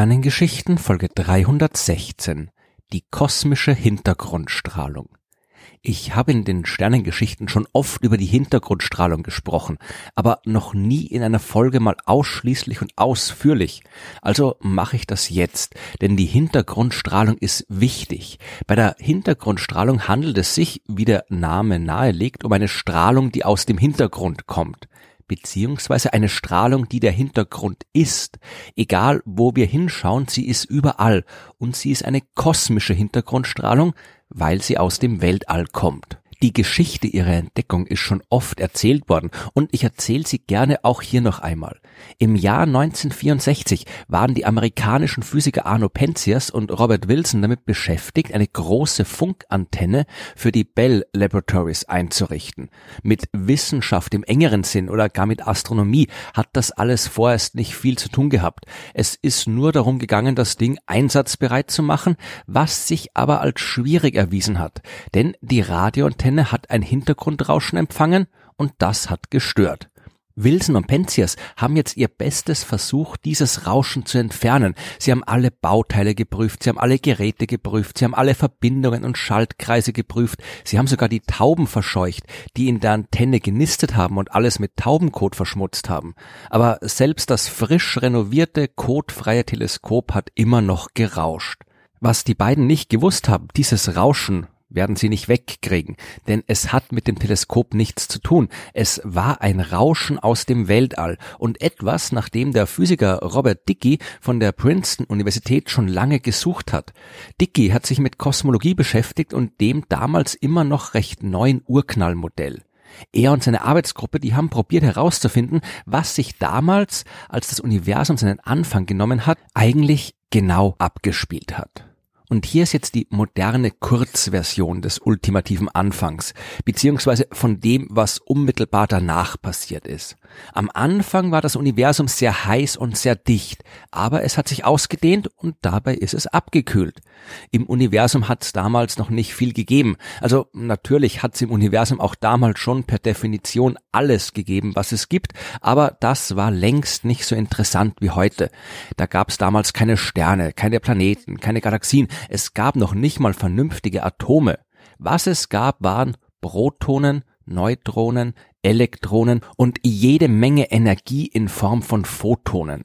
Sternengeschichten Folge 316 Die kosmische Hintergrundstrahlung Ich habe in den Sternengeschichten schon oft über die Hintergrundstrahlung gesprochen, aber noch nie in einer Folge mal ausschließlich und ausführlich. Also mache ich das jetzt, denn die Hintergrundstrahlung ist wichtig. Bei der Hintergrundstrahlung handelt es sich, wie der Name nahelegt, um eine Strahlung, die aus dem Hintergrund kommt beziehungsweise eine Strahlung, die der Hintergrund ist. Egal wo wir hinschauen, sie ist überall und sie ist eine kosmische Hintergrundstrahlung, weil sie aus dem Weltall kommt. Die Geschichte ihrer Entdeckung ist schon oft erzählt worden und ich erzähle sie gerne auch hier noch einmal. Im Jahr 1964 waren die amerikanischen Physiker Arno Penzias und Robert Wilson damit beschäftigt, eine große Funkantenne für die Bell Laboratories einzurichten. Mit Wissenschaft im engeren Sinn oder gar mit Astronomie hat das alles vorerst nicht viel zu tun gehabt. Es ist nur darum gegangen, das Ding einsatzbereit zu machen, was sich aber als schwierig erwiesen hat. Denn die Radioantenne Antenne hat ein Hintergrundrauschen empfangen und das hat gestört. Wilson und Penzias haben jetzt ihr Bestes versucht, dieses Rauschen zu entfernen. Sie haben alle Bauteile geprüft, sie haben alle Geräte geprüft, sie haben alle Verbindungen und Schaltkreise geprüft, sie haben sogar die Tauben verscheucht, die in der Antenne genistet haben und alles mit Taubenkot verschmutzt haben. Aber selbst das frisch renovierte, kotfreie Teleskop hat immer noch gerauscht. Was die beiden nicht gewusst haben, dieses Rauschen werden sie nicht wegkriegen, denn es hat mit dem Teleskop nichts zu tun. Es war ein Rauschen aus dem Weltall und etwas, nach dem der Physiker Robert Dickey von der Princeton Universität schon lange gesucht hat. Dickey hat sich mit Kosmologie beschäftigt und dem damals immer noch recht neuen Urknallmodell. Er und seine Arbeitsgruppe, die haben probiert herauszufinden, was sich damals, als das Universum seinen Anfang genommen hat, eigentlich genau abgespielt hat. Und hier ist jetzt die moderne Kurzversion des ultimativen Anfangs, beziehungsweise von dem, was unmittelbar danach passiert ist. Am Anfang war das Universum sehr heiß und sehr dicht, aber es hat sich ausgedehnt und dabei ist es abgekühlt. Im Universum hat es damals noch nicht viel gegeben. Also natürlich hat es im Universum auch damals schon per Definition alles gegeben, was es gibt, aber das war längst nicht so interessant wie heute. Da gab es damals keine Sterne, keine Planeten, keine Galaxien, es gab noch nicht mal vernünftige Atome. Was es gab, waren Protonen, Neutronen, Elektronen und jede Menge Energie in Form von Photonen.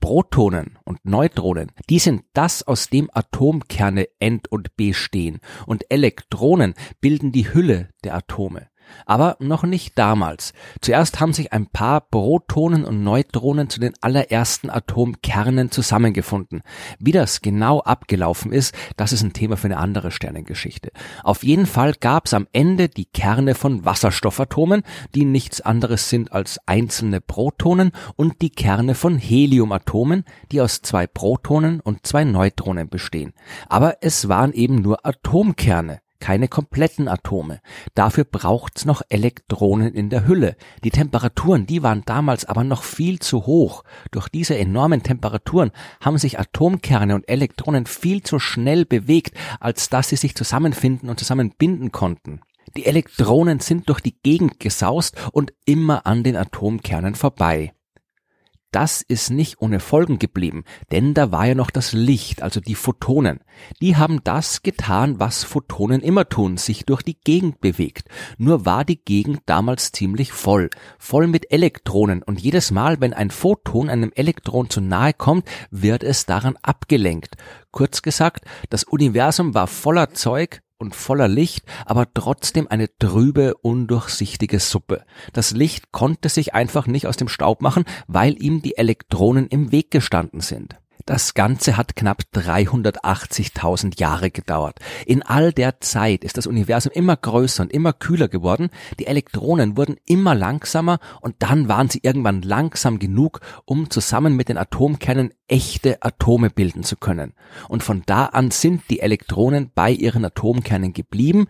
Protonen und Neutronen, die sind das, aus dem Atomkerne end- und bestehen, und Elektronen bilden die Hülle der Atome. Aber noch nicht damals. Zuerst haben sich ein paar Protonen und Neutronen zu den allerersten Atomkernen zusammengefunden. Wie das genau abgelaufen ist, das ist ein Thema für eine andere Sternengeschichte. Auf jeden Fall gab es am Ende die Kerne von Wasserstoffatomen, die nichts anderes sind als einzelne Protonen, und die Kerne von Heliumatomen, die aus zwei Protonen und zwei Neutronen bestehen. Aber es waren eben nur Atomkerne keine kompletten Atome. Dafür braucht's noch Elektronen in der Hülle. Die Temperaturen, die waren damals aber noch viel zu hoch. Durch diese enormen Temperaturen haben sich Atomkerne und Elektronen viel zu schnell bewegt, als dass sie sich zusammenfinden und zusammenbinden konnten. Die Elektronen sind durch die Gegend gesaust und immer an den Atomkernen vorbei. Das ist nicht ohne Folgen geblieben, denn da war ja noch das Licht, also die Photonen. Die haben das getan, was Photonen immer tun, sich durch die Gegend bewegt. Nur war die Gegend damals ziemlich voll, voll mit Elektronen und jedes Mal, wenn ein Photon einem Elektron zu nahe kommt, wird es daran abgelenkt. Kurz gesagt, das Universum war voller Zeug, und voller Licht, aber trotzdem eine trübe, undurchsichtige Suppe. Das Licht konnte sich einfach nicht aus dem Staub machen, weil ihm die Elektronen im Weg gestanden sind. Das Ganze hat knapp 380.000 Jahre gedauert. In all der Zeit ist das Universum immer größer und immer kühler geworden, die Elektronen wurden immer langsamer und dann waren sie irgendwann langsam genug, um zusammen mit den Atomkernen echte Atome bilden zu können. Und von da an sind die Elektronen bei ihren Atomkernen geblieben,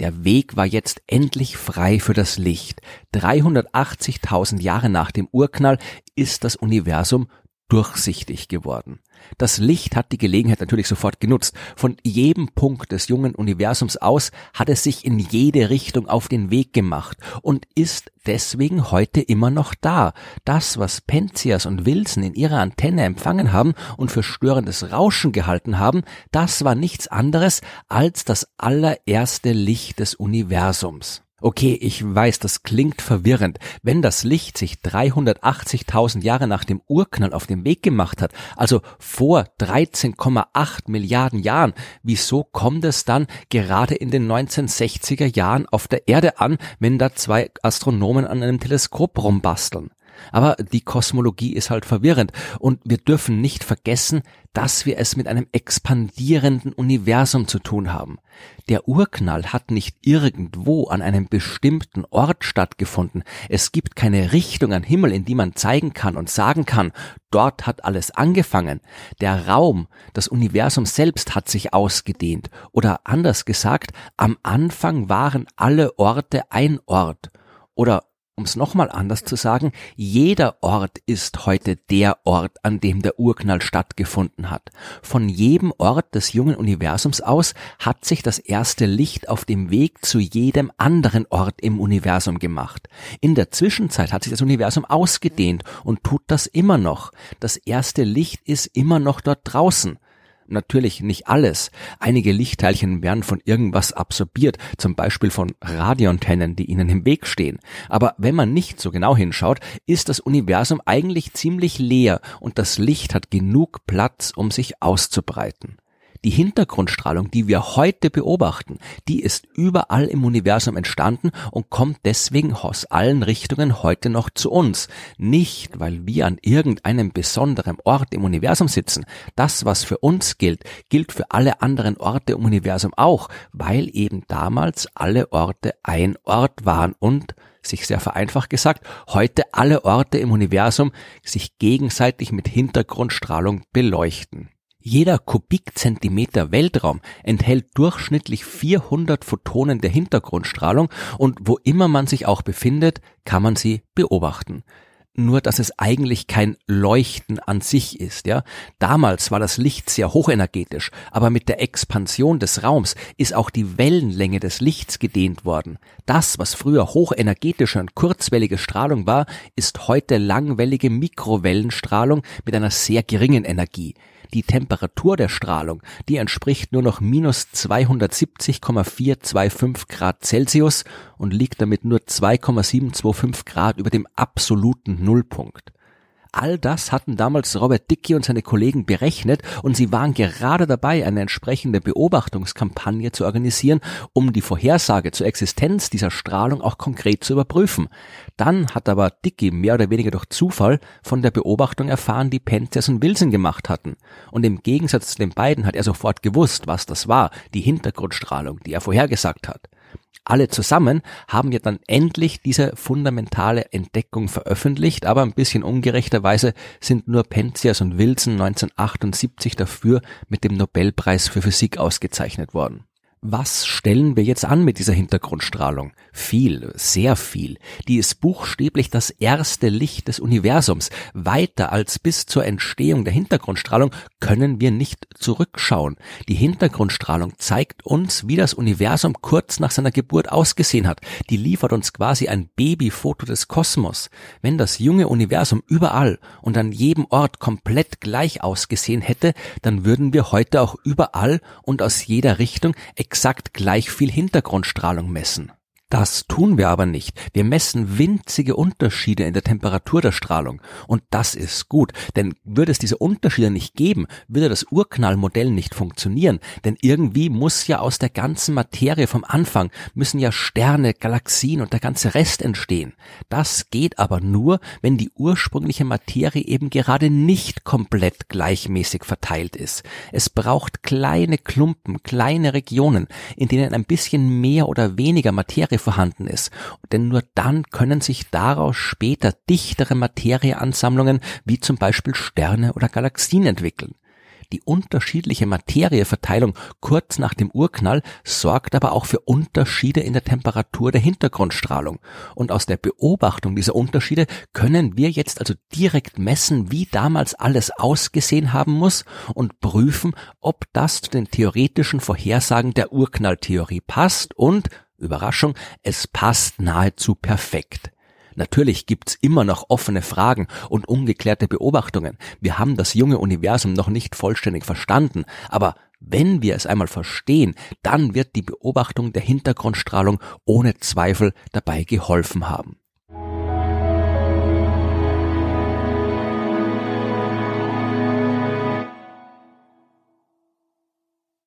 der Weg war jetzt endlich frei für das Licht. 380.000 Jahre nach dem Urknall ist das Universum durchsichtig geworden. Das Licht hat die Gelegenheit natürlich sofort genutzt. Von jedem Punkt des jungen Universums aus hat es sich in jede Richtung auf den Weg gemacht und ist deswegen heute immer noch da. Das, was Penzias und Wilson in ihrer Antenne empfangen haben und für störendes Rauschen gehalten haben, das war nichts anderes als das allererste Licht des Universums. Okay, ich weiß, das klingt verwirrend. Wenn das Licht sich 380.000 Jahre nach dem Urknall auf den Weg gemacht hat, also vor 13,8 Milliarden Jahren, wieso kommt es dann gerade in den 1960er Jahren auf der Erde an, wenn da zwei Astronomen an einem Teleskop rumbasteln? Aber die Kosmologie ist halt verwirrend und wir dürfen nicht vergessen, dass wir es mit einem expandierenden Universum zu tun haben. Der Urknall hat nicht irgendwo an einem bestimmten Ort stattgefunden. Es gibt keine Richtung am Himmel, in die man zeigen kann und sagen kann, dort hat alles angefangen. Der Raum, das Universum selbst hat sich ausgedehnt. Oder anders gesagt, am Anfang waren alle Orte ein Ort. Oder um es nochmal anders zu sagen, jeder Ort ist heute der Ort, an dem der Urknall stattgefunden hat. Von jedem Ort des jungen Universums aus hat sich das erste Licht auf dem Weg zu jedem anderen Ort im Universum gemacht. In der Zwischenzeit hat sich das Universum ausgedehnt und tut das immer noch. Das erste Licht ist immer noch dort draußen. Natürlich nicht alles. Einige Lichtteilchen werden von irgendwas absorbiert, zum Beispiel von Radioantennen, die ihnen im Weg stehen. Aber wenn man nicht so genau hinschaut, ist das Universum eigentlich ziemlich leer und das Licht hat genug Platz, um sich auszubreiten. Die Hintergrundstrahlung, die wir heute beobachten, die ist überall im Universum entstanden und kommt deswegen aus allen Richtungen heute noch zu uns. Nicht, weil wir an irgendeinem besonderen Ort im Universum sitzen. Das, was für uns gilt, gilt für alle anderen Orte im Universum auch, weil eben damals alle Orte ein Ort waren und sich sehr vereinfacht gesagt, heute alle Orte im Universum sich gegenseitig mit Hintergrundstrahlung beleuchten. Jeder Kubikzentimeter Weltraum enthält durchschnittlich 400 Photonen der Hintergrundstrahlung und wo immer man sich auch befindet, kann man sie beobachten. Nur, dass es eigentlich kein Leuchten an sich ist, ja. Damals war das Licht sehr hochenergetisch, aber mit der Expansion des Raums ist auch die Wellenlänge des Lichts gedehnt worden. Das, was früher hochenergetische und kurzwellige Strahlung war, ist heute langwellige Mikrowellenstrahlung mit einer sehr geringen Energie. Die Temperatur der Strahlung, die entspricht nur noch minus 270,425 Grad Celsius und liegt damit nur 2,725 Grad über dem absoluten Nullpunkt. All das hatten damals Robert Dickey und seine Kollegen berechnet und sie waren gerade dabei, eine entsprechende Beobachtungskampagne zu organisieren, um die Vorhersage zur Existenz dieser Strahlung auch konkret zu überprüfen. Dann hat aber Dickey mehr oder weniger durch Zufall von der Beobachtung erfahren, die Penzias und Wilson gemacht hatten. Und im Gegensatz zu den beiden hat er sofort gewusst, was das war, die Hintergrundstrahlung, die er vorhergesagt hat alle zusammen haben ja dann endlich diese fundamentale Entdeckung veröffentlicht, aber ein bisschen ungerechterweise sind nur Penzias und Wilson 1978 dafür mit dem Nobelpreis für Physik ausgezeichnet worden. Was stellen wir jetzt an mit dieser Hintergrundstrahlung? Viel, sehr viel. Die ist buchstäblich das erste Licht des Universums. Weiter als bis zur Entstehung der Hintergrundstrahlung können wir nicht zurückschauen. Die Hintergrundstrahlung zeigt uns, wie das Universum kurz nach seiner Geburt ausgesehen hat. Die liefert uns quasi ein Babyfoto des Kosmos. Wenn das junge Universum überall und an jedem Ort komplett gleich ausgesehen hätte, dann würden wir heute auch überall und aus jeder Richtung exakt gleich viel Hintergrundstrahlung messen. Das tun wir aber nicht. Wir messen winzige Unterschiede in der Temperatur der Strahlung. Und das ist gut, denn würde es diese Unterschiede nicht geben, würde das Urknallmodell nicht funktionieren. Denn irgendwie muss ja aus der ganzen Materie vom Anfang, müssen ja Sterne, Galaxien und der ganze Rest entstehen. Das geht aber nur, wenn die ursprüngliche Materie eben gerade nicht komplett gleichmäßig verteilt ist. Es braucht kleine Klumpen, kleine Regionen, in denen ein bisschen mehr oder weniger Materie vorhanden ist. Denn nur dann können sich daraus später dichtere Materieansammlungen wie zum Beispiel Sterne oder Galaxien entwickeln. Die unterschiedliche Materieverteilung kurz nach dem Urknall sorgt aber auch für Unterschiede in der Temperatur der Hintergrundstrahlung. Und aus der Beobachtung dieser Unterschiede können wir jetzt also direkt messen, wie damals alles ausgesehen haben muss und prüfen, ob das zu den theoretischen Vorhersagen der Urknalltheorie passt und, Überraschung, es passt nahezu perfekt. Natürlich gibt's immer noch offene Fragen und ungeklärte Beobachtungen. Wir haben das junge Universum noch nicht vollständig verstanden, aber wenn wir es einmal verstehen, dann wird die Beobachtung der Hintergrundstrahlung ohne Zweifel dabei geholfen haben.